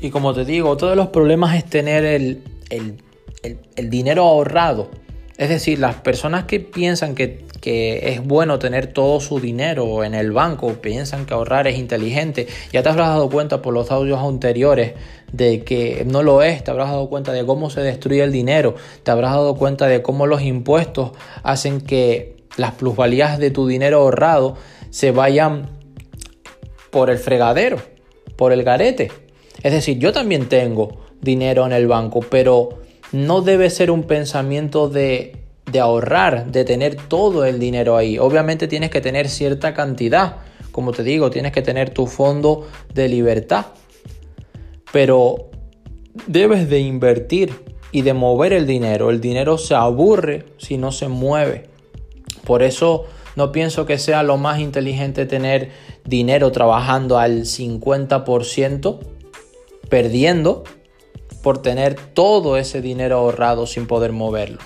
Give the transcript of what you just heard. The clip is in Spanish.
Y como te digo, otro de los problemas es tener el, el dinero ahorrado. Es decir, las personas que piensan que, es bueno tener todo su dinero en el banco, piensan que ahorrar es inteligente, ya te habrás dado cuenta por los audios anteriores de que no lo es, te habrás dado cuenta de cómo se destruye el dinero, te habrás dado cuenta de cómo los impuestos hacen que las plusvalías de tu dinero ahorrado se vayan por el fregadero, por el garete. Es decir, yo también tengo dinero en el banco, pero no debe ser un pensamiento de, ahorrar, de tener todo el dinero ahí. Obviamente tienes que tener cierta cantidad. Como te digo, tienes que tener tu fondo de libertad. Pero debes de invertir y de mover el dinero. El dinero se aburre si no se mueve. Por eso no pienso que sea lo más inteligente tener dinero trabajando al 50%, perdiendo por tener todo ese dinero ahorrado sin poder moverlo.